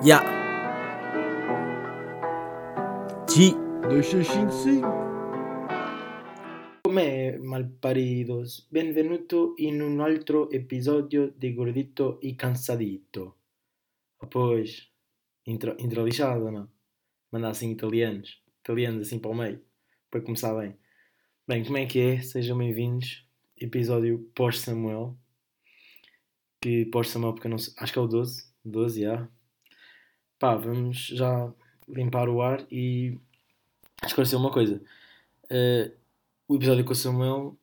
Ya. G. 265. Come malparidos, benvenuto in un altro episodio di Gordito e Cansadito. Pois, intro, intro lixado, não? Mandar assim italianos, italianos assim para o meio, para começar bem. Bem, como é que é? Sejam bem-vindos. Episódio pós-Samuel. Que pós-Samuel, porque não sei, acho que é o 12. 12, já. Pá, vamos já limpar o ar e esclarecer uma coisa. Eh, o episódio com o Samuel,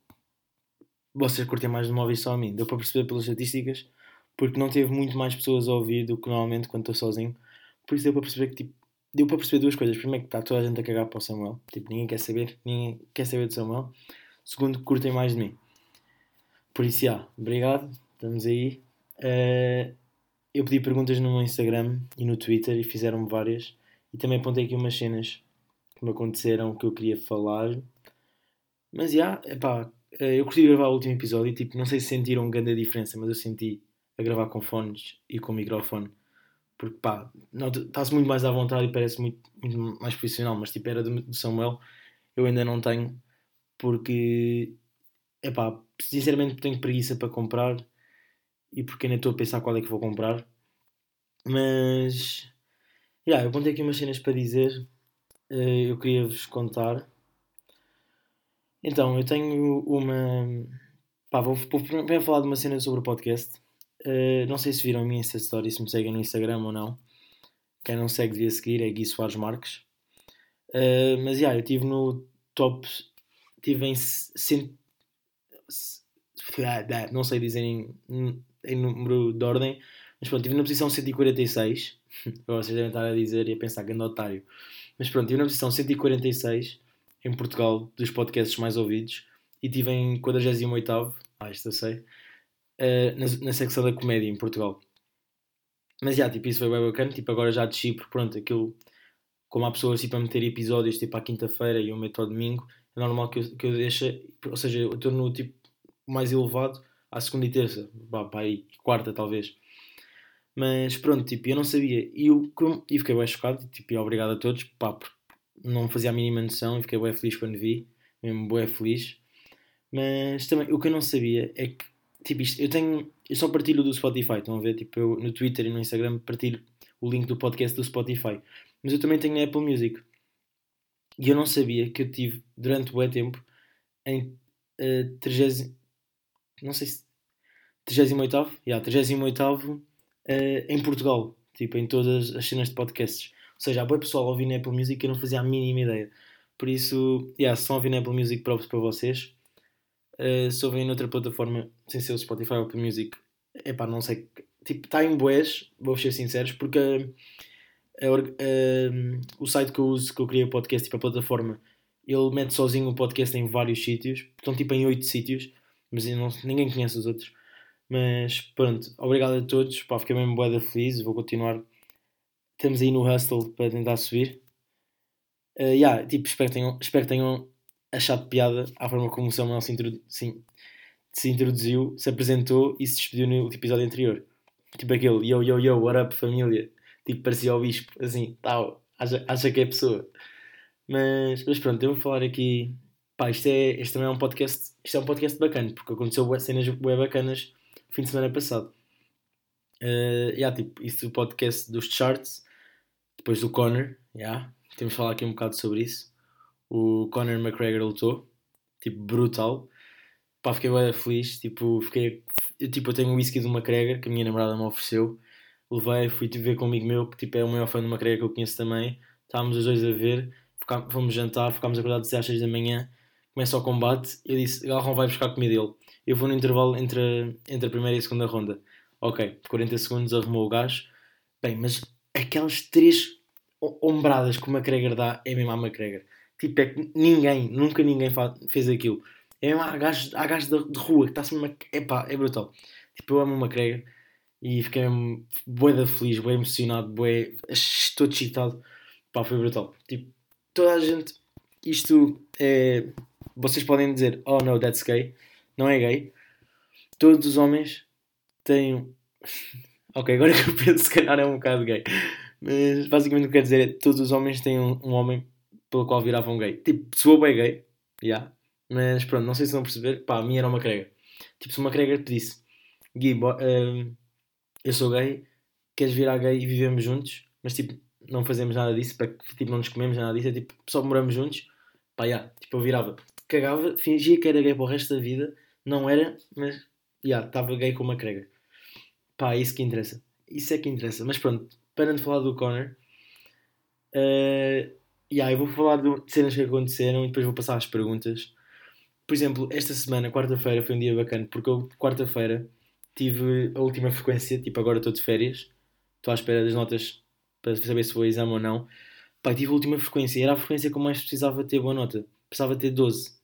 vocês curtem mais de uma vez só a mim. Deu para perceber pelas estatísticas, porque não teve muito mais pessoas a ouvir do que normalmente quando estou sozinho. Por isso deu para perceber que, tipo, deu para perceber duas coisas. Primeiro, que está toda a gente a cagar para o Samuel. Tipo, ninguém quer saber, ninguém quer saber do Samuel. Segundo, curtem mais de mim. Por isso, já, obrigado. Estamos aí. Eh, eu pedi perguntas no meu Instagram e no Twitter e fizeram-me várias. E também apontei aqui umas cenas que me aconteceram que eu queria falar. Mas já, epá, eh, eu curti gravar o último episódio e tipo, não sei se sentiram grande diferença, mas eu senti a gravar com fones e com microfone. Porque pá, está-se muito mais à vontade e parece muito, muito mais profissional, mas tipo, era do, Samuel, eu ainda não tenho, porque, epá, sinceramente tenho preguiça para comprar e porque ainda estou a pensar qual é que vou comprar. Mas, já, eu apontei aqui umas cenas para dizer, eh, eu queria vos contar. Então, eu tenho uma. Pá, vou, vou primeiro falar de uma cena sobre o podcast. Uh, não sei se viram a minha Insta Story, se me seguem no Instagram ou não. Quem não segue devia seguir, é Gui Soares Marques. Uh, mas, já, eu estive no top. Estive em. Cent... Não sei dizer em, em número de ordem, mas pronto, estive na posição 146. Agora vocês devem estar a dizer e a pensar que ando otário. Mas pronto, estive na posição 146 em Portugal dos podcasts mais ouvidos e estive em 48, ah, isto eu sei, uh, na, na secção da comédia em Portugal. Mas já, tipo, isso foi bem bacana. Tipo, agora já desci, porque pronto, aquilo, como há pessoas tipo, a meter episódios tipo à quinta-feira e eu meto ao domingo, é normal que eu, que eu deixe, ou seja, eu estou no tipo mais elevado à segunda e terça, pá, aí, quarta talvez. Mas pronto, tipo, eu não sabia. E, eu, e fiquei bem chocado, tipo, e obrigado a todos, pá, porque não fazia a mínima noção e fiquei bem feliz quando vi, mesmo bem feliz. Mas também, o que eu não sabia é que, tipo, isto, eu tenho, eu só partilho do Spotify, estão a ver? Tipo, eu no Twitter e no Instagram partilho o link do podcast do Spotify. Mas eu também tenho na Apple Music. E eu não sabia que eu tive, durante o tempo, em uh, 30, não sei se 38, yeah, 38 uh, em Portugal, tipo, em todas as cenas de podcasts. Ou seja, há bom pessoal a ouvir na Apple Music que eu não fazia a mínima ideia. Por isso, yeah, se estão a ouvir na Apple Music, provos para vocês. Uh, se ouvem noutra plataforma, sem ser o Spotify ou Apple Music, é pá, não sei. Tipo, está em boés, vou ser sinceros, porque uh, uh, o site que eu uso, que eu criei o podcast, tipo a plataforma, ele mete sozinho o podcast em vários sítios. Estão tipo em 8 sítios, mas não, ninguém conhece os outros. Mas pronto, obrigado a todos. Pá, fiquei mesmo boeda feliz. Vou continuar estamos aí no hustle para tentar subir. Uh, yeah, tipo, espero, que tenham, espero que tenham achado piada à forma como o Samuel se, introdu sim, se introduziu, se apresentou e se despediu no episódio anterior. Tipo aquele yo yo yo, what up família? Tipo, parecia o bispo, assim, tal, acha, acha que é pessoa. Mas, mas pronto, eu vou falar aqui. Pá, isto, é, este também é um podcast. Isto é um podcast bacana, porque aconteceu cenas bem bacanas fim de semana passado. Uh, yeah, tipo, isso o podcast dos charts, depois do Conor, yeah, temos de falar aqui um bocado sobre isso. O Conor McGregor lutou, tipo, brutal. Pá, fiquei bem feliz, tipo, fiquei, eu, tipo, eu tenho um whisky do McGregor que a minha namorada me ofereceu. Levei, fui ver com um amigo meu que tipo, é o maior fã do McGregor que eu conheço também. Estávamos os dois a ver, fomos jantar, ficámos acordados às 6 da manhã. Começa o combate, eu disse, Galrão vai buscar a comida dele. Eu vou no intervalo entre, entre a primeira e a segunda ronda. Ok, 40 segundos arrumou o gajo. Bem, mas aquelas três ombradas que o McGregor dá é mesmo a McGregor. Tipo, é que ninguém, nunca ninguém fez aquilo. É mesmo a gajo, a de, de rua que está-se mesmo. Epá, é brutal. Tipo, eu amo o McGregor e fiquei mesmo feliz, bué emocionado, bué. Estou excitado. Pá, foi brutal. Tipo, toda a gente. Isto é. Vocês podem dizer, oh no, that's gay. Não é gay. Todos os homens têm. Ok, agora que eu penso, se calhar é um bocado gay. Mas basicamente o que quer dizer é que todos os homens têm um, um homem pelo qual viravam gay. Tipo, sou bem gay, já. Yeah. Mas pronto, não sei se vão perceber. Pá, a minha era uma crega. Tipo, se uma crega te disse, Gui, uh, eu sou gay, queres virar gay e vivemos juntos, mas tipo, não fazemos nada disso, para que tipo, não nos comemos nada disso, é tipo, só moramos juntos, pá, já, tipo, eu virava, cagava, fingia que era gay para o resto da vida, não era, mas, já, estava gay com uma crega. Pá, é isso que interessa. Isso é que interessa. Mas pronto, parando de falar do Connor, uh, yeah, eu vou falar de cenas que aconteceram e depois vou passar às perguntas. Por exemplo, esta semana, quarta-feira, foi um dia bacana, porque eu, quarta-feira, tive a última frequência, tipo agora estou de férias, estou à espera das notas para saber se vou exame ou não. Pá, tive a última frequência, era a frequência que eu mais precisava ter boa nota, precisava ter 12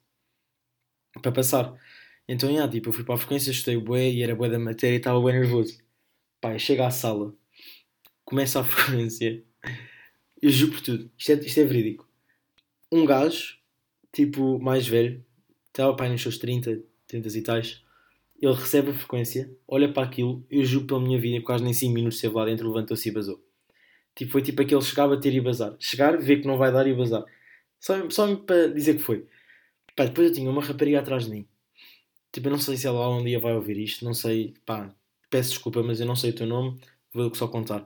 para passar. Então, yeah, tipo, eu fui para a frequência, estudei bué e era bué da matéria e estava bem nervoso. Pá, chega à sala, começa a frequência, eu juro por tudo, isto é, isto é verídico. Um gajo, tipo, mais velho, estava pai nos seus 30, 30 e tais, ele recebe a frequência, olha para aquilo, eu juro pela minha vida, quase nem 5 minutos esteve lá dentro, levantou-se e basou. Tipo, foi tipo aquele chegava a ter e bazar. Chegar, ver que não vai dar e bazar. Só, só para dizer que foi. Pá, depois eu tinha uma rapariga atrás de mim. Tipo, eu não sei se ela um dia vai ouvir isto, não sei, pá, peço desculpa, mas eu não sei o teu nome, vou só contar.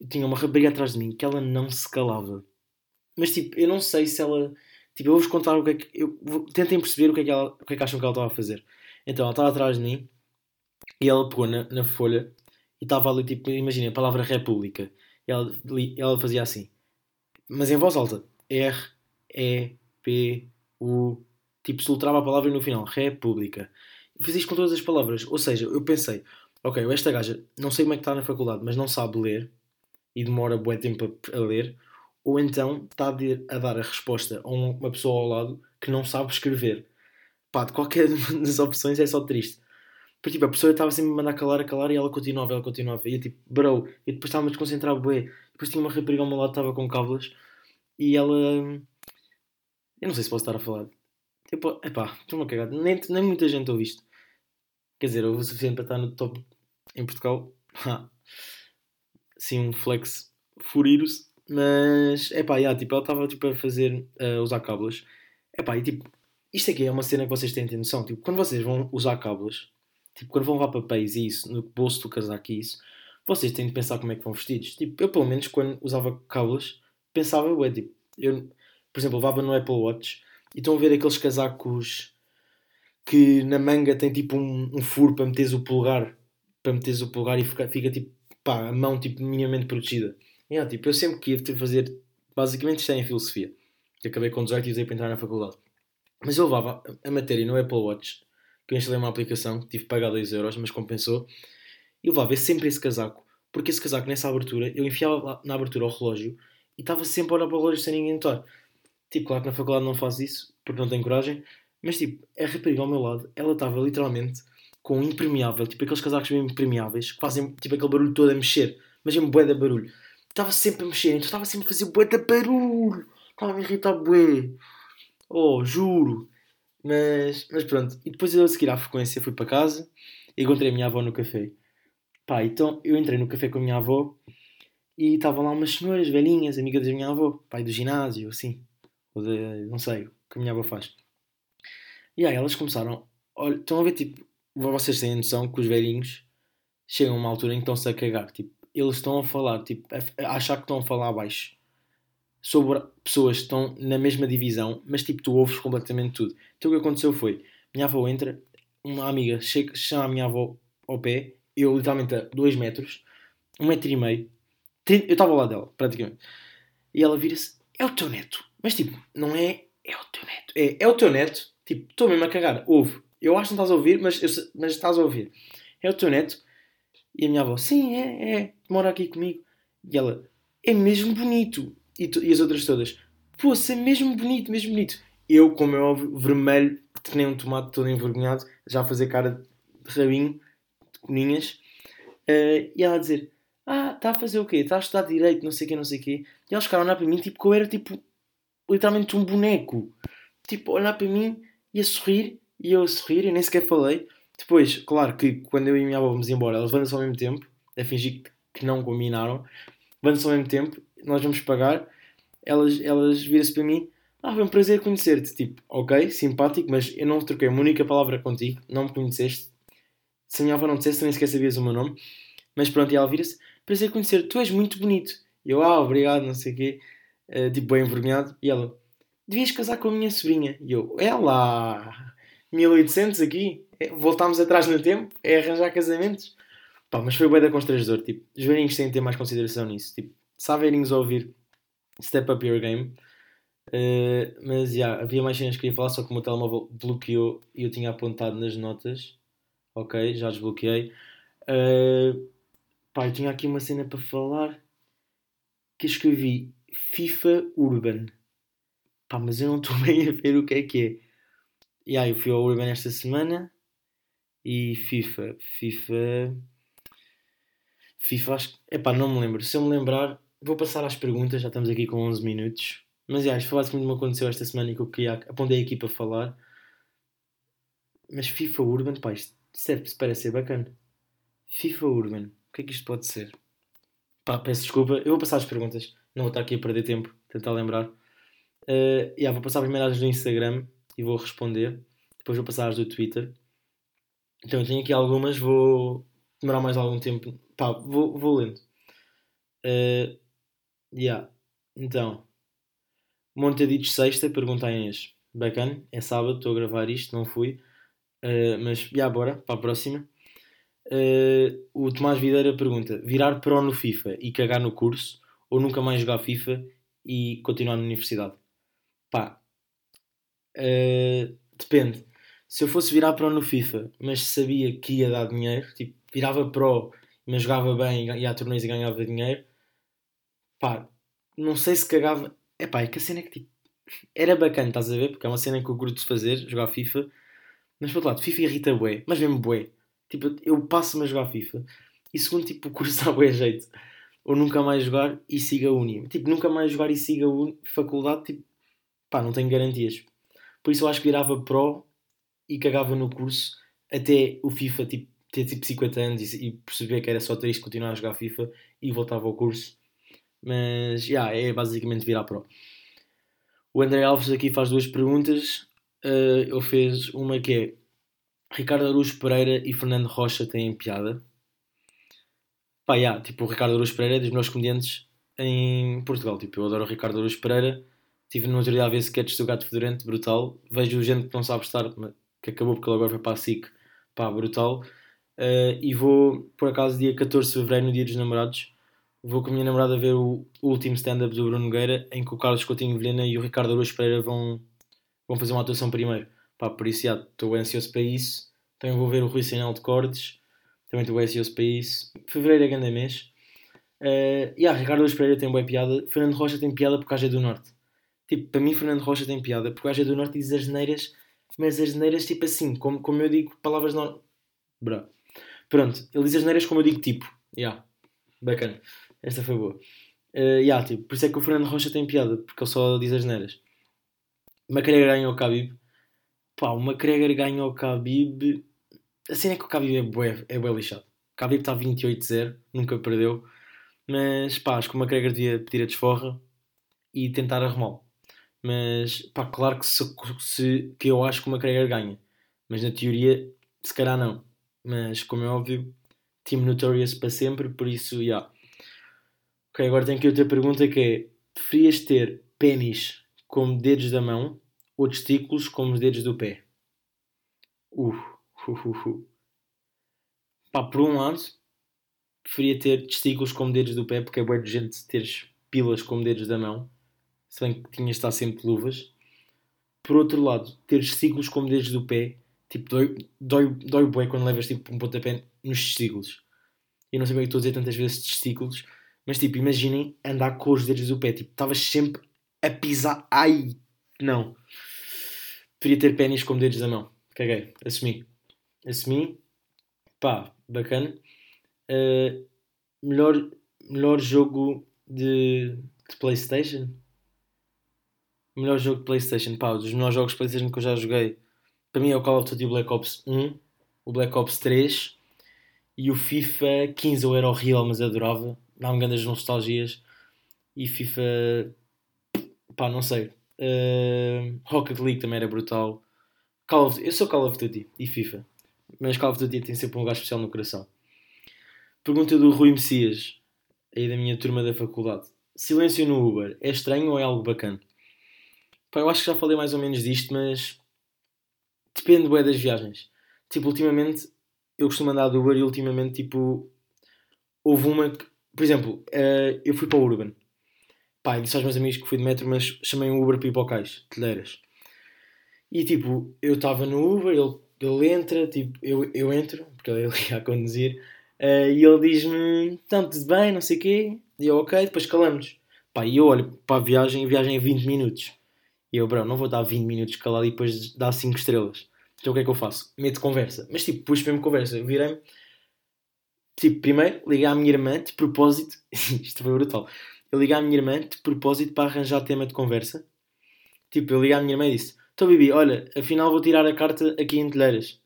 Eu tinha uma rapariga atrás de mim que ela não se calava. Mas tipo, eu não sei se ela. Tipo, eu vou-vos contar o que é que. Eu, tentem perceber o que é que, ela, o que é que acham que ela estava a fazer. Então ela estava atrás de mim e ela pegou na, na folha e estava ali, tipo, imagina, a palavra República. E ela, ela fazia assim, mas em voz alta: R, E, P, U. Tipo, soltava a palavra no final: República. E fiz isto com todas as palavras. Ou seja, eu pensei: ok, esta gaja não sei como é que está na faculdade, mas não sabe ler e demora bué tempo a, ler. Ou então está a dar a resposta a uma pessoa ao lado que não sabe escrever pá, de qualquer das opções é só triste. Porque tipo, a pessoa estava sempre a mandar calar, a calar e ela continuava, ela continuava. E eu tipo, bro, e depois estava-me a desconcentrar, bué. Depois tinha uma rapariga ao meu lado, estava com cábulas e ela. Eu não sei se posso estar a falar. Tipo, epá, estou-me a cagar. Nem, nem muita gente ouve isto. Quer dizer, houve o suficiente para estar no top em Portugal. Sim, um flex furiros. Mas, epá, yeah, tipo, ela estava tipo, a fazer, a usar cábulas. Epá, e tipo, isto aqui é uma cena que vocês têm de noção. Tipo, quando vocês vão usar cabos, tipo, quando vão levar papéis e isso, no bolso do casaco e isso, vocês têm de pensar como é que vão vestidos. Tipo, eu pelo menos quando usava cabos, pensava, ué, tipo, eu, por exemplo, levava no Apple Watch e estão a ver aqueles casacos que na manga tem tipo um, um furo para meteres o polegar, para meteres o polegar e fica, fica tipo, pá, a mão tipo minimamente protegida. E, yeah, tipo, eu sempre queria fazer, basicamente isto é em filosofia. acabei com 18 e usei para entrar na faculdade. Mas eu levava a matéria no Apple Watch, que eu instalei uma aplicação, tive que pagar 2€, euros, mas compensou. E levava sempre esse casaco, porque esse casaco nessa abertura, eu enfiava na abertura o relógio e estava sempre a olhar para o relógio sem ninguém notar. Tipo, claro que na faculdade não faço isso, porque não tenho coragem, mas tipo, a rapariga ao meu lado, ela estava literalmente com um impermeável, tipo aqueles casacos mesmo impermeáveis, que fazem tipo aquele barulho todo a mexer, mas é um bué de barulho. Estava sempre a mexer, então estava sempre a fazer bué de barulho. Estava a irritar bué. Oh, juro! Mas, mas pronto. E depois eu a seguir à frequência fui para casa e encontrei a minha avó no café. Pá, então eu entrei no café com a minha avó e estavam lá umas senhoras velhinhas, amigas da minha avó, pai do ginásio, assim. Ou de, não sei, o que a minha avó faz. E aí elas começaram. Olha, estão a ver, tipo, vocês têm a noção que os velhinhos chegam a uma altura em que estão-se a cagar. Tipo, eles estão a falar, tipo, a achar que estão a falar abaixo sobre pessoas que estão na mesma divisão, mas tipo, tu ouves completamente tudo. Então o que aconteceu foi: minha avó entra, uma amiga chega, chama a minha avó ao pé, eu literalmente a 2 metros, 1 um metro e meio, eu estava ao lado dela, praticamente, e ela vira-se: é o teu neto, mas tipo, não é, é o teu neto, é, é o teu neto, tipo, estou mesmo a cagar, ouve, eu acho que não estás a ouvir, mas, eu, mas estás a ouvir, é o teu neto, e a minha avó: sim, é, é, mora aqui comigo, e ela: é mesmo bonito e, tu, e as outras todas. Pô, é mesmo bonito, mesmo bonito. Eu, como é óbvio, vermelho, que nem um tomate todo envergonhado, já a fazer cara de rabinho, de coninhas. Uh, e ela a dizer: Ah, está a fazer o quê? Está a estudar direito, não sei o quê, não sei o quê. E eles ficaram a olhar para mim, tipo, que eu era tipo, literalmente um boneco. Tipo, olhar para mim e a sorrir, e eu a sorrir, e nem sequer falei. Depois, claro que quando eu e minha avó vamos embora, elas vão ao mesmo tempo, a fingir que não combinaram. vão-se ao mesmo tempo, nós vamos pagar, elas, elas viram-se para mim, ah, foi um prazer conhecer-te. Tipo, ok, simpático, mas eu não troquei uma única palavra contigo, não me conheceste. Se a minha avó não dissesse, nem sequer sabias o meu nome. Mas pronto, e ela vira-se, prazer conhecer-te, tu és muito bonito. Eu, ah, obrigado, não sei o quê. Uh, tipo, bem envergonhado. E ela, devias casar com a minha sobrinha. E eu, ela, 1800 aqui, é, voltámos atrás no tempo, é arranjar casamentos. Pá, mas foi bem da constrangedor. Tipo, os velhinhos têm que ter mais consideração nisso. Tipo, velhinhos a ouvir Step Up Your Game. Uh, mas já, yeah, havia mais cenas que queria falar, só que o meu telemóvel bloqueou e eu tinha apontado nas notas. Ok, já desbloqueei. Uh, pá, eu tinha aqui uma cena para falar que escrevi FIFA Urban. Pá, mas eu não estou bem a ver o que é que é. E aí, eu fui ao Urban esta semana e FIFA. FIFA. FIFA, acho que. Epá, não me lembro. Se eu me lembrar, vou passar às perguntas. Já estamos aqui com 11 minutos. Mas já, isto foi basicamente o que aconteceu esta semana e que eu queria. Apontei aqui para falar. Mas FIFA Urban, pá, isto, isto parece ser bacana. FIFA Urban, o que é que isto pode ser? Pá, peço desculpa. Eu vou passar as perguntas. Não vou estar aqui a perder tempo, tentar lembrar. Uh, yeah, vou passar primeiro as do Instagram e vou responder. Depois vou passar as do Twitter. Então eu tenho aqui algumas, vou demorar mais algum tempo. Pá, vou, vou lendo. Uh, yeah. Então, Montaditos Sexta, pergunta a Inês. Bacana, é sábado, estou a gravar isto, não fui. Uh, mas, já, yeah, bora, para a próxima. Uh, o Tomás Videira pergunta: virar pro no FIFA e cagar no curso ou nunca mais jogar FIFA e continuar na universidade? Pá, uh, depende. Se eu fosse virar pro no FIFA, mas sabia que ia dar dinheiro, tipo, virava pro, mas jogava bem, ia a torneios e ganhava dinheiro, pá, não sei se cagava. É pá, é que a cena é que tipo, era bacana, estás a ver? Porque é uma cena que eu curto de fazer, jogar FIFA, mas por outro lado, FIFA irrita bué, mas mesmo bué. Tipo, eu passo-me a jogar FIFA e segundo, tipo, o curso dá bem jeito. Ou nunca mais jogar e siga uni. Tipo, nunca mais jogar e siga a faculdade, tipo, pá, não tenho garantias. Por isso eu acho que virava pro e cagava no curso até o FIFA, tipo, ter tipo 50 anos e, e perceber que era só triste continuar a jogar FIFA e voltava ao curso. Mas, já, yeah, é basicamente virar pro. O André Alves aqui faz duas perguntas. Uh, ele fez uma que é Ricardo Araújo Pereira e Fernando Rocha têm piada. Pá, yeah, tipo, o Ricardo Araújo Pereira é dos meus comediantes em Portugal. Tipo, eu adoro o Ricardo Araújo Pereira. Tive no outro dia a ver sketches do Gato Fedorento, brutal. Vejo gente que não sabe estar, que acabou porque ele agora foi para a SIC, pá, brutal. Uh, e vou, por acaso, dia 14 de Fevereiro, no Dia dos Namorados, vou com a minha namorada ver o último stand-up do Bruno Nogueira, em que o Carlos Coutinho Vilhena e o Ricardo Araújo Pereira vão, vão fazer uma atuação primeiro. Pá, por isso, estou ansioso para isso. Também vou ver o Rui Sinal de Cordes. Estou ansioso para isso. Fevereiro é grande mês. Uh, e yeah, Ricardo Luís Pereira tem boa piada. Fernando Rocha tem piada porque a é do Norte. Tipo, para mim, Fernando Rocha tem piada porque a é do Norte diz as neiras, mas as neiras, tipo assim, como, como eu digo palavras não. Bra. Pronto, ele diz as neiras como eu digo tipo. Yeah. Bacana. Esta foi boa. Uh, yeah, tipo, por isso é que o Fernando Rocha tem piada, porque ele só diz as neiras. McGregor ganhou o Khabib. Pá, o McGregor ganhou o Khabib. A cena é que o Khabib é bué, é bué lixado. O Khabib está 28-0, nunca perdeu. Mas pá, acho que o McGregor devia pedir a desforra e tentar arrumá-lo. Mas pá, claro que, se, se, que eu acho que o McGregor ganha. Mas na teoria, se calhar não. Mas como é óbvio, Team Notorious para sempre, por isso, já. Yeah. Ok, agora tenho aqui outra pergunta que é: preferias ter pênis como dedos da mão ou testículos como os dedos do pé? Uh, Pá, por um lado, preferia ter testículos como dedos do pé, porque é de gente teres pilas como dedos da mão, se bem que tinhas de estar sempre de luvas. Por outro lado, ter testículos como dedos do pé, tipo, dói, dói, dói bué quando levas tipo, um pontapé nos testículos. Eu não sei bem que estou a dizer tantas vezes testículos, mas tipo, imaginem andar com os dedos do pé, tipo, estavas sempre a pisar. Ai, não. Preferia ter pênis como dedos da mão. Caguei, assumi. Assumi. Pá, bacana. Uh, melhor, melhor jogo de, de PlayStation? Melhor jogo de PlayStation, pá, dos melhores jogos de PlayStation que eu já joguei. Para mim é o Call of Duty Black Ops 1, o Black Ops 3 e o FIFA 15. Eu era horrível, mas adorava. dá-me grandes nostalgias. E FIFA, pá, não sei. Uh, Rocket League também era brutal. Call of, eu sou Call of Duty e FIFA, mas Call of Duty tem sempre um lugar especial no coração. Pergunta do Rui Messias, aí da minha turma da faculdade. Silêncio no Uber, é estranho ou é algo bacana? Pá, eu acho que já falei mais ou menos disto, mas depende bem das viagens. Tipo, ultimamente eu costumo andar do Uber e ultimamente, tipo, houve uma que, por exemplo, uh, eu fui para o Urban. Pá, disse aos meus amigos que fui de metro, mas chamei um Uber para ir para o Cais, Telheiras. E tipo, eu estava no Uber, ele, ele entra, tipo, eu, eu entro, porque ele ia a conduzir, uh, e ele diz-me, então, tudo bem, não sei o quê, e eu, ok, depois calamos. Pá, e eu olho para a viagem, a viagem é 20 minutos. E eu, bro, não vou dar 20 minutos calado e depois dar 5 estrelas. Então o que é que eu faço? Meto conversa. Mas tipo, pus mesmo conversa. Virei-me. Tipo, primeiro liguei à minha irmã de propósito. Isto foi brutal. Eu liguei à minha irmã de propósito para arranjar tema de conversa. Tipo, eu liguei à minha irmã e disse: Então, Bibi, olha, afinal vou tirar a carta aqui em Telheiras.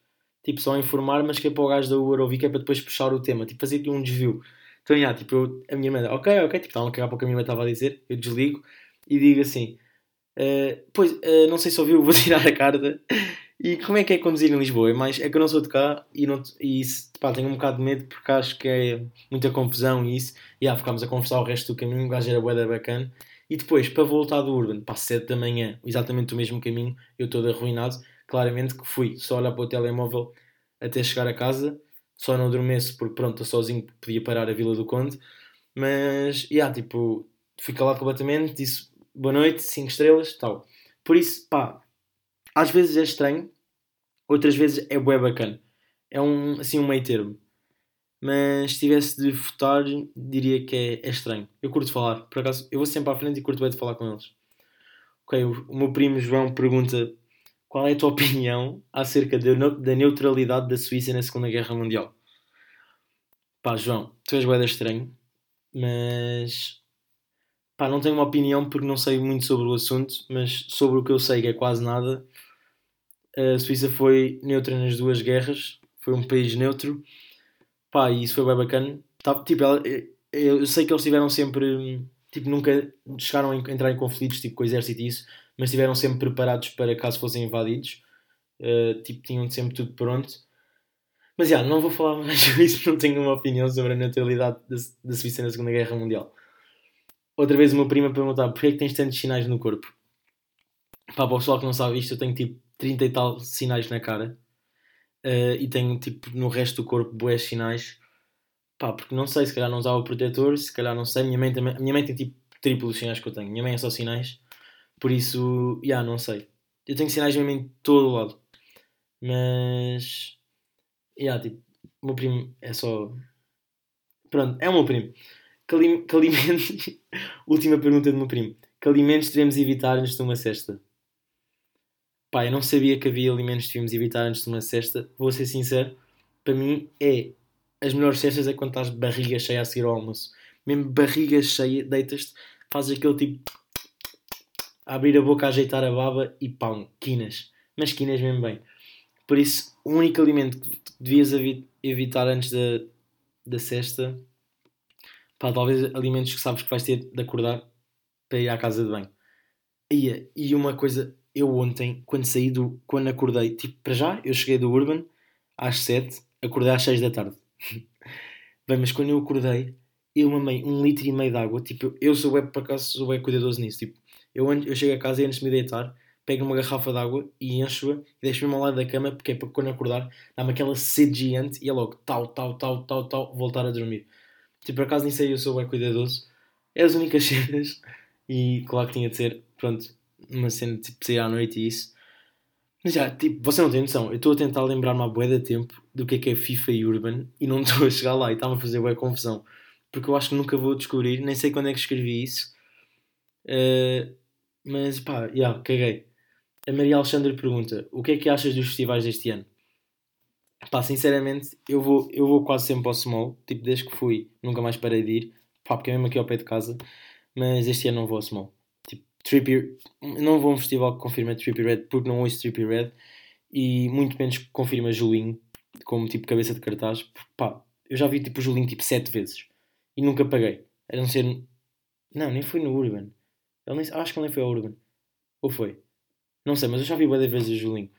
Tipo, só informar, mas que é para o gajo da Uber ouvir, que é para depois puxar o tema. Tipo, fazer aqui um desvio. Então, já, tipo, eu, a minha irmã, ok, ok, tipo, estava a cagar para o que a minha irmã estava a dizer. Eu desligo e digo assim: uh, Pois, uh, não sei se ouviu, vou tirar a carta. E como é que é conduzir em Lisboa? É, mais, é que eu não sou de cá e, não, e pá, tenho um bocado de medo porque acho que é muita confusão e isso. E ah, ficámos a conversar o resto do caminho, o gajo era bué bacana. E depois, para voltar do Urban, para 7 da manhã, exatamente o mesmo caminho, eu todo arruinado. Claramente que fui só olhar para o telemóvel até chegar a casa. Só não adormeço porque pronto, sozinho, podia parar a Vila do Conde. Mas, yeah, tipo, fui calado completamente, disse boa noite, 5 estrelas, tal. Por isso, pá, às vezes é estranho, outras vezes é bué bacana. É um, assim, um meio termo. Mas se tivesse de votar, diria que é, é, estranho. Eu curto falar, por acaso, eu vou sempre à frente e curto bem de falar com eles. Ok, o, meu primo João pergunta qual é a tua opinião acerca de, da neutralidade da Suíça na Segunda Guerra Mundial? Pá, João, tu és boeda estranho, mas pá, não tenho uma opinião porque não sei muito sobre o assunto, mas sobre o que eu sei, que é quase nada, a Suíça foi neutra nas duas guerras, foi um país neutro, pá, e isso foi bem bacana. Tá, tipo, ela, eu sei que eles tiveram sempre, tipo, nunca chegaram a entrar em conflitos, tipo, com o exército e isso, mas estiveram sempre preparados para caso fossem invadidos, uh, tipo, tinham sempre tudo pronto. Mas, já, não vou falar mais sobre isso, não tenho uma opinião sobre a neutralidade da, da Suíça na Segunda Guerra Mundial. Outra vez o meu primo a perguntar, porquê é que tens tantos sinais no corpo? Pá, para o pessoal que não sabe isto, eu tenho, tipo, 30 e tal sinais na cara uh, e tenho tipo no resto do corpo boas sinais. Pá, porque não sei, se calhar não usava protetor, se calhar não sei. Minha mãe, também, minha mãe tem tipo triplo sinais que eu tenho. Minha mãe é só sinais, por isso, já, yeah, não sei. Eu tenho sinais mesmo em todo o lado, mas, já, yeah, tipo, o meu primo é só. Pronto, é o meu primo. Que, que alimentos. Última pergunta do meu primo. Que alimentos devemos evitar antes de uma cesta? Pá, eu não sabia que havia alimentos que devíamos evitar antes de uma cesta. Vou ser sincero, para mim é as melhores cestas é quando estás barriga cheia a seguir ao almoço. Mesmo barriga cheia, deitas-te, fazes aquele tipo. A abrir a boca, a ajeitar a baba e pão, quinas. Mas quinas mesmo bem. Por isso, o único alimento que devias evitar antes da, da cesta, pá, talvez alimentos que sabes que vais ter de acordar para ir à casa de banho. E, e uma coisa eu ontem, quando saí do. quando acordei, tipo, para já, eu cheguei do Urban às 7, acordei às 6 da tarde. Bem, mas quando eu acordei, eu mamei um litro e meio de água. Tipo, eu sou bem, por acaso, sou bem cuidadoso nisso. Tipo, eu, eu chego a casa e antes de me deitar, pego uma garrafa de água e encho-a e deixo-me ao lado da cama, porque é para quando acordar, dá-me aquela sede gigante e é logo tal, tal, tal, tal, tal, voltar a dormir. Tipo, por acaso nisso aí eu sou bem cuidadoso. É as únicas cenas. E claro que tinha de ser, pronto, uma cena tipo, sair à noite e isso. Mas já, tipo, você não tem noção. Eu estou a tentar lembrar-me há bué de tempo do que é que é FIFA e Urban e não estou a chegar lá e está-me a fazer bué confusão. Porque eu acho que nunca vou descobrir, nem sei quando é que escrevi isso. Uh, mas pá, já, yeah, caguei. A Maria Alexandre pergunta: O que é que achas dos festivais deste ano? Pá, sinceramente, eu vou, eu vou quase sempre ao Small. Tipo, desde que fui, nunca mais parei de ir. Pá, porque é mesmo aqui ao pé de casa. Mas este ano não vou ao Small. Trippy, não vou a um festival que confirma Trippy Red porque não ouço Trippy Red e muito menos confirma Julinho como tipo cabeça de cartaz. Pá, eu já vi tipo Julinho tipo 7 vezes e nunca paguei. A não ser. Não, nem foi no Urban. Ele nem... Acho que ele nem foi ao Urban. Ou foi? Não sei, mas eu já vi várias vezes o Julinho.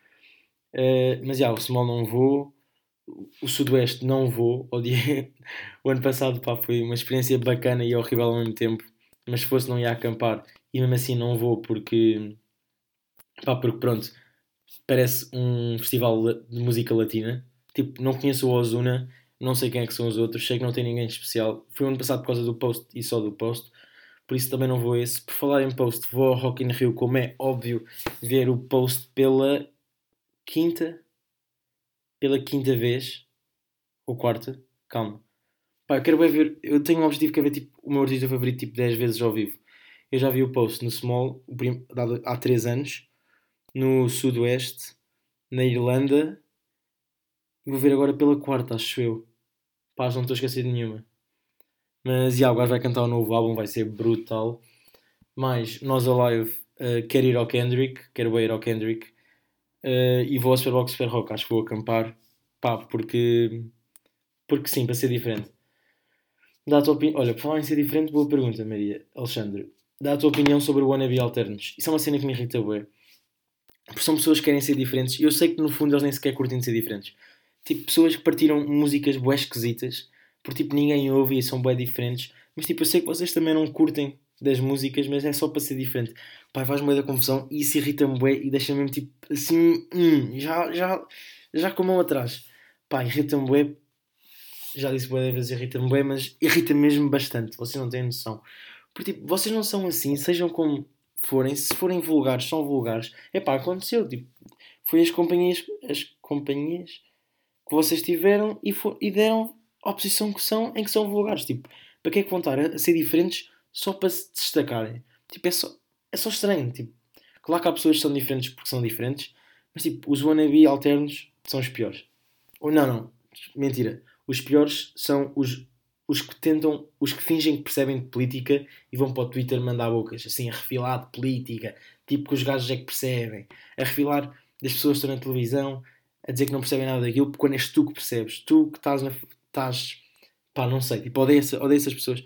Uh, mas já, o Small não vou. O Sudoeste não vou. Odiei. o ano passado pá, foi uma experiência bacana e horrível ao mesmo tempo. Mas se fosse não ia acampar. E mesmo assim não vou porque. Pá, porque pronto. Parece um festival de música latina. Tipo, não conheço o Ozuna. Não sei quem é que são os outros. Sei que não tem ninguém especial. Foi ano passado por causa do post e só do post por isso também não vou a esse. Por falar em post, vou ao Rock in Rio, como é óbvio, ver o post pela quinta, pela quinta vez, ou quarta, calma. Pá, eu quero ver, eu tenho um objetivo que é ver tipo, o meu artista favorito tipo 10 vezes ao vivo. Eu já vi o post no Small, dado há 3 anos, no Sudoeste, na Irlanda, e vou ver agora pela quarta, acho eu. Pá, não estou a esquecer de nenhuma. Mas o gajo vai cantar o um novo álbum, vai ser brutal. Mas nós Alive uh, quero ir ao Kendrick, quero ir ao Kendrick. Uh, e vou ao Superbox Super Rock, acho que vou acampar. Pá, porque. Porque sim, para ser diferente. Dá a tua opinião. Olha, por falar em ser diferente, boa pergunta, Maria Alexandre. Dá a tua opinião sobre o Wannabe Alternos. Isso é uma cena que me irrita, bué. Porque são pessoas que querem ser diferentes e eu sei que no fundo eles nem sequer curtem de ser diferentes. Tipo, pessoas que partiram músicas bué esquisitas porque tipo ninguém ouve e são bem diferentes. Mas tipo, eu sei que vocês também não curtem das músicas, mas é só para ser diferente. Pai, faz-me meio da confusão e isso irrita-me bem e deixa-me mesmo tipo assim, hum, já, já, já com a mão atrás. Pá, irrita-me bem. Já disse boas vezes irrita-me bem, mas irrita mesmo bastante. Vocês não têm noção. Porque tipo, vocês não são assim, sejam como forem, se forem vulgares, são vulgares. É pá, aconteceu. Tipo, foi as companhias, as companhias que vocês tiveram e, for, e deram a posição que são, em que são vulgares. Tipo, para que é que vão estar a, ser diferentes só para se destacarem? Tipo, é só, é só estranho. Tipo, claro que há pessoas que são diferentes porque são diferentes, mas tipo, os wannabe alternos são os piores. Ou não, não, mentira. Os piores são os, os que tentam, os que fingem que percebem de política e vão para o Twitter mandar bocas, assim, a refilar de política, tipo que os gajos é que percebem, a refilar das pessoas que estão na televisão, a dizer que não percebem nada daquilo, porque quando és tu que percebes, tu que estás na, estás. pá, não sei, tipo, odeio, odeio essas pessoas.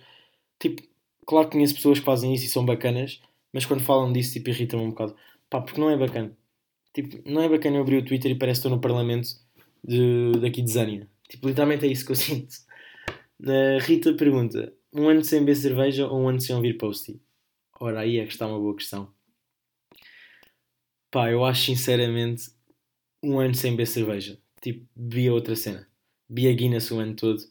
Tipo, claro que conheço pessoas que fazem isso e são bacanas, mas quando falam disso, tipo, irritam-me um bocado. Pá, porque não é bacana. Tipo, não é bacana eu abrir o Twitter e parece que estou no Parlamento de, daqui de Zânia. Tipo, literalmente é isso que eu sinto. Uh, Rita pergunta: um ano sem beber cerveja ou um ano sem ouvir posty? Ora, aí é que está uma boa questão. Pá, eu acho sinceramente um ano sem beber cerveja. Tipo, bebi outra cena bia Guinness o ano todo,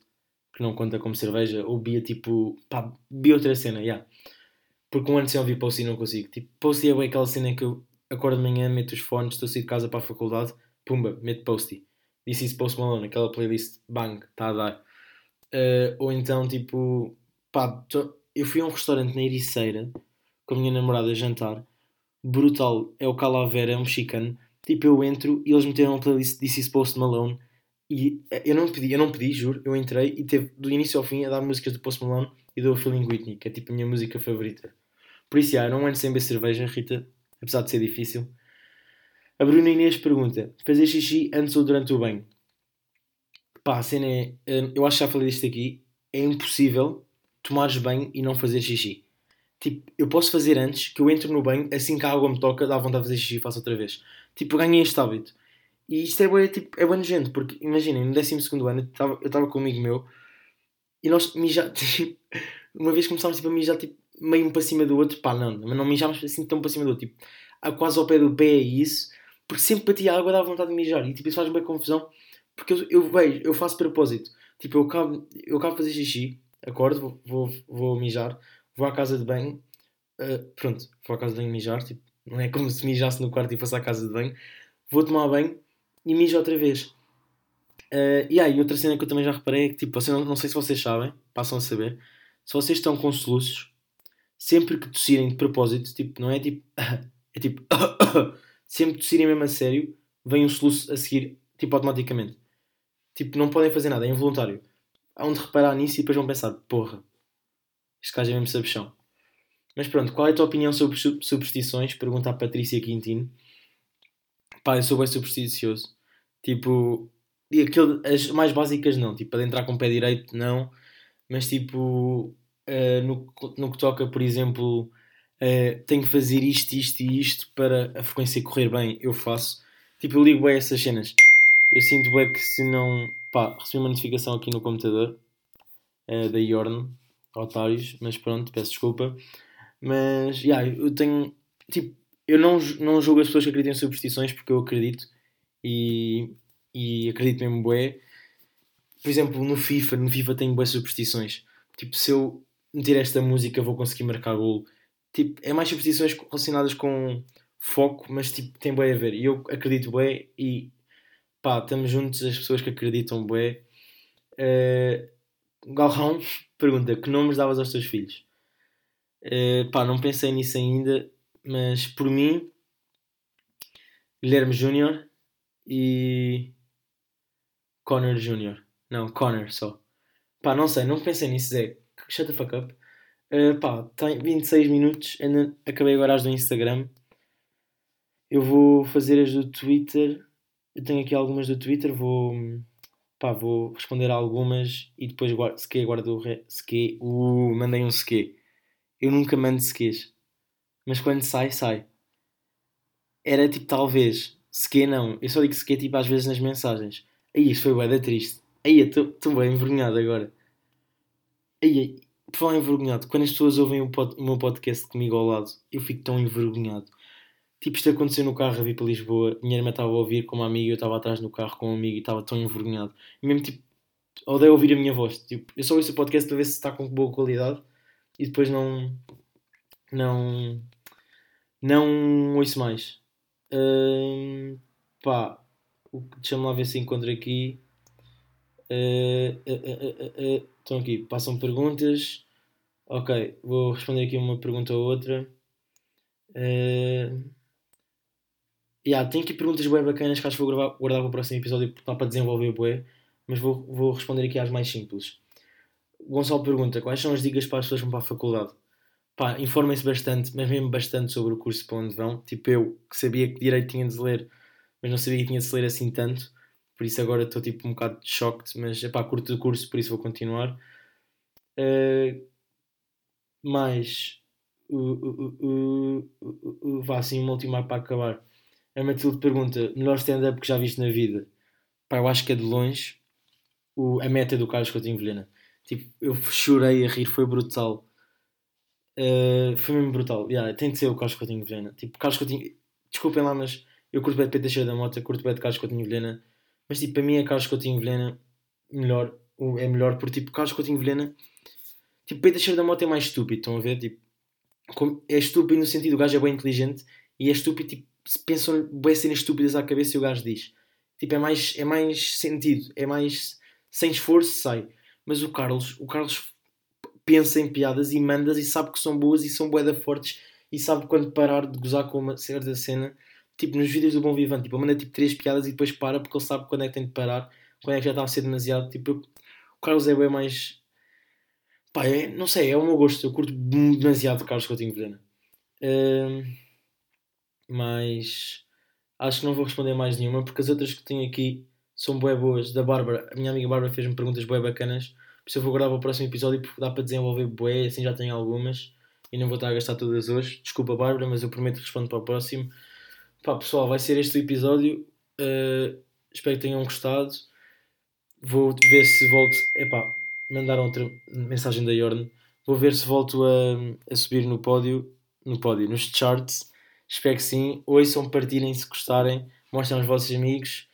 que não conta como cerveja, ou bia tipo, pá, bia outra cena, já. Yeah. Porque um ano sem ouvir Posty não consigo. Tipo, Posty é aquela cena que eu acordo de manhã, meto os fones, estou a sair de casa para a faculdade, pumba, meto Posty. Disse isso Post Malone, aquela playlist, bang, está a dar. Uh, ou então, tipo, pá, eu fui a um restaurante na Ericeira com a minha namorada jantar, brutal, é o Calavera, é um mexicano. Tipo, eu entro e eles meteram a playlist This Post Malone e eh, eu não pedi, eu não pedi, juro, eu entrei e teve do início ao fim a dar músicas do Post Malone e do Feeling Whitney, que é tipo a minha música favorita. Por isso, já, não ando sem beber cerveja, Rita, apesar de ser difícil. A Bruna Inês pergunta: fazer xixi antes ou durante o banho? Pá, a cena é. Eh, eu acho que já falei disto aqui. É impossível tomares banho e não fazer xixi. Tipo, eu posso fazer antes, que eu entro no banho, assim que a água me toca, dá vontade de fazer xixi e faço outra vez. Tipo, ganhei este hábito. E isto é bem, tipo, é bem nojento, porque imaginem, no 12 ano eu estava com um amigo meu e nós mijar, tipo, uma vez começámos tipo, a mijar tipo, meio um para cima do outro, pá, não, mas não mijámos assim tão para cima do outro, tipo, quase ao pé do pé e isso, porque sempre batia água dava vontade de mijar e tipo, isso faz bem confusão, porque eu, eu vejo, eu faço propósito, tipo, eu acabo, eu acabo de fazer xixi, acordo, vou, vou, vou mijar, vou à casa de banho, uh, pronto, vou à casa de banho mijar, tipo, não é como se mijasse no quarto e fosse à casa de banho, vou tomar banho e mijo outra vez. Uh, e aí, outra cena que eu também já reparei é que, tipo, não, não sei se vocês sabem, passam a saber, se vocês estão com soluços, sempre que tossirem de propósito, tipo, não é tipo, é tipo, sempre tossirem mesmo a sério, vem um soluço a seguir, tipo, automaticamente. Tipo, não podem fazer nada, é involuntário. Há onde reparar nisso e depois vão pensar, porra, este caso é mesmo sabichão. Mas pronto, qual é a tua opinião sobre superstições? Pergunta a Patrícia Quintino. Pá, eu sou bem supersticioso. Tipo, e aquele, as mais básicas não. Tipo, adentrar com o pé direito, não. Mas tipo, uh, no, no que toca, por exemplo, uh, tenho que fazer isto, isto e isto para a frequência correr bem, eu faço. Tipo, eu ligo bem essas cenas. Eu sinto bem que se não. Pá, recebi uma notificação aqui no computador uh, da Yorn, otários, mas pronto, peço desculpa. Mas, yeah, eu tenho. Tipo, eu não, não julgo as pessoas que acreditam em superstições porque eu acredito e, e acredito mesmo bué. Por exemplo, no FIFA, no FIFA tenho boas superstições. Tipo, se eu meter esta música vou conseguir marcar gol. Tipo, é mais superstições relacionadas com foco, mas tipo, tem bué a ver. E eu acredito bué e pá, estamos juntos as pessoas que acreditam bué. Uh, Galrão pergunta, que nomes davas aos teus filhos? Uh, pá, não pensei nisso ainda, mas por mim, Guilherme Júnior e Connor Júnior. Não, Connor só. Pá, não sei, não pensei nisso, Zé. Shut the fuck up. Uh, pá, tem 26 minutos, ainda acabei agora as do Instagram. Eu vou fazer as do Twitter. Eu tenho aqui algumas do Twitter, vou, pá, vou responder a algumas e depois guardo, se quer guardo o re... uh, mandei um sequê. Eu nunca mando sequês. Mas quando sai, sai. Era tipo, talvez, sequê não. Eu só digo sequê tipo às vezes nas mensagens. Aí, isto foi bem triste. Aí, estou bem envergonhado agora. Aí, por falar envergonhado, quando as pessoas ouvem o, pod, o, meu podcast comigo ao lado, eu fico tão envergonhado. Tipo, isto aconteceu no carro a vir para Lisboa, minha irmã estava a ouvir com uma amiga, eu estava atrás no carro com um amigo e estava tão envergonhado. E mesmo tipo, odeio ouvir a minha voz. Tipo, eu só ouço o podcast para ver se está com boa qualidade e depois não. Não. Não ouço mais. Uh, pá, deixa-me lá ver se encontro aqui. Uh, uh, estão aqui, passam perguntas. Ok, vou responder aqui uma pergunta ou outra. Uh, yeah, tem aqui perguntas bem bacanas que acho que vou gravar, guardar para o próximo episódio para desenvolver bué, mas vou, vou responder aqui às mais simples. Gonçalo pergunta quais são as dicas para as pessoas que vão para a faculdade. Pá, informem-se bastante, mas mesmo bastante sobre o curso para onde vão. Tipo eu, que sabia que direito tinha de ler, mas não sabia que tinha de ler assim tanto. Por isso agora estou tipo um bocado de choque, mas é pá, curto o curso, por isso vou continuar. Uh, mais uh, uh, vá assim uma última para acabar. A Matilde pergunta: melhor stand-up que já viste na vida? Pá, eu acho que é de longe o, a meta do Carlos Coutinho Vilhena. Tipo, eu chorei a rir, foi brutal. Uh, foi mesmo brutal. Yeah, tem de ser o Carlos Coutinho Vilhena. Tipo, Carlos Coutinho, desculpem lá, mas eu curto bem de Pedro Cheio da Mota, curto bem de Carlos Coutinho Vilhena. Mas tipo, para mim é Carlos Coutinho Vilhena melhor, é melhor, porque tipo, Carlos Coutinho Vilhena, tipo, Pedro Cheio da Mota é mais estúpido, estão a ver? Tipo, é estúpido no sentido, o gajo é bem inteligente e é estúpido, tipo, pensam bem cenas estúpidas à cabeça e o gajo diz. Tipo, é mais, é mais sentido, é mais sem esforço sai. Mas o Carlos, o Carlos pensa em piadas e mandas e sabe que são boas e são boeda fortes e sabe quando parar de gozar com uma certa cena. Tipo, nos vídeos do Bom Vivante, tipo, manda tipo três piadas e depois para porque ele sabe quando é que tem de parar, quando é que já está a ser demasiado. Tipo, o Carlos é bem mais. Pá, é, não sei, é o meu gosto. Eu curto demasiado de Carlos Coutinho Vilhena. Uh, mas acho que não vou responder mais nenhuma porque as outras que tenho aqui são bué boas. Da Bárbara, a minha amiga Bárbara fez-me perguntas bué bacanas. Por isso eu vou gravar o próximo episódio porque dá para desenvolver bué, assim já tenho algumas e não vou estar a gastar todas hoje. Desculpa, Bárbara, mas eu prometo que respondo para o próximo. Pá, pessoal, vai ser este o episódio. Uh, espero que tenham gostado. Vou ver se volto. Epá, mandaram outra mensagem da Yorn. Vou ver se volto a, a subir no pódio. No pódio, nos charts Espero que sim. Ouçam, partilhem se gostarem. Mostrem aos vossos amigos.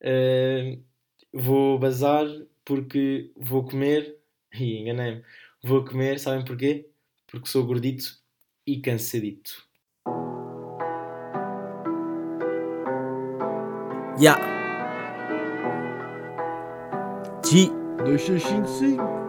Uh, vou bazar porque vou comer. E enganei-me. Vou comer, sabem porquê? Porque sou gordito e cansadito. Ya. Yeah. G. 255.